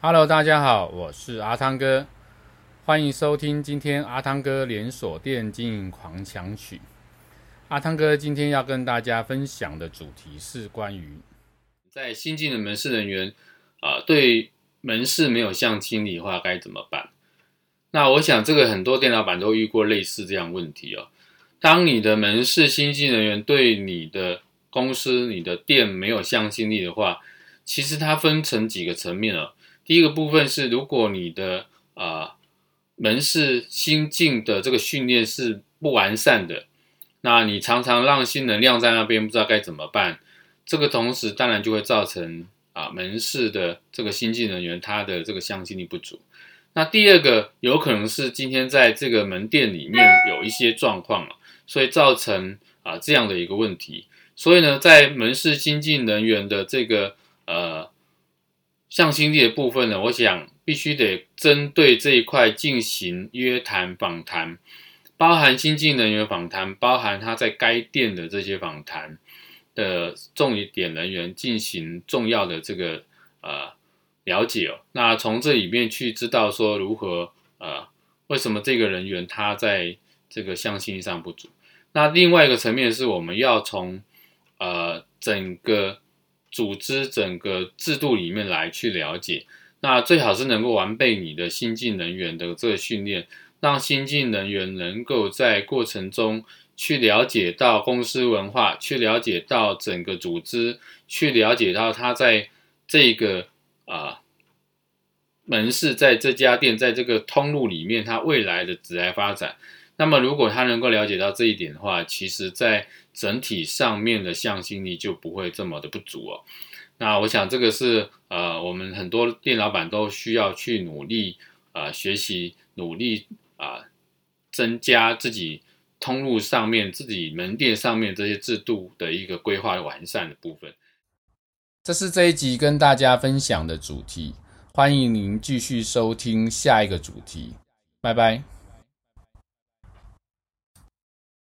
Hello，大家好，我是阿汤哥，欢迎收听今天阿汤哥连锁店经营狂想曲。阿汤哥今天要跟大家分享的主题是关于在新进的门市人员啊、对门市没有向心力的话该怎么办？那我想这个很多店老板都遇过类似这样问题哦。当你的门市新进人员对你的公司、你的店没有向心力的话，其实它分成几个层面哦。第一个部分是，如果你的啊、门市新进的这个训练是不完善的，那你常常让新人晾在那边，不知道该怎么办。这个同时当然就会造成啊门市的这个新进人员他的这个向心力不足。那第二个有可能是今天在这个门店里面有一些状况，所以造成啊这样的一个问题。所以呢，在门市新进人员的这个。向心力的部分呢，我想必须得针对这一块进行约谈访谈，包含新进人员访谈，包含他在该店的这些访谈的重点人员进行重要的这个呃了解哦。那从这里面去知道说如何呃为什么这个人员他在这个向心力上不足。那另外一个层面是我们要从呃整个。组织整个制度里面来去了解，那最好是能够完备你的新进人员的这个训练，让新进人员能够在过程中去了解到公司文化，去了解到整个组织，去了解到他在这个啊、门市，在这家店，在这个通路里面，他未来的职业发展。那么，如果他能够了解到这一点的话，其实在整体上面的向心力就不会这么的不足哦。那我想这个是呃，我们很多店老板都需要去努力啊、呃，学习努力啊、增加自己通路上面、自己门店上面这些制度的一个规划完善的部分。这是这一集跟大家分享的主题，欢迎您继续收听下一个主题，拜拜。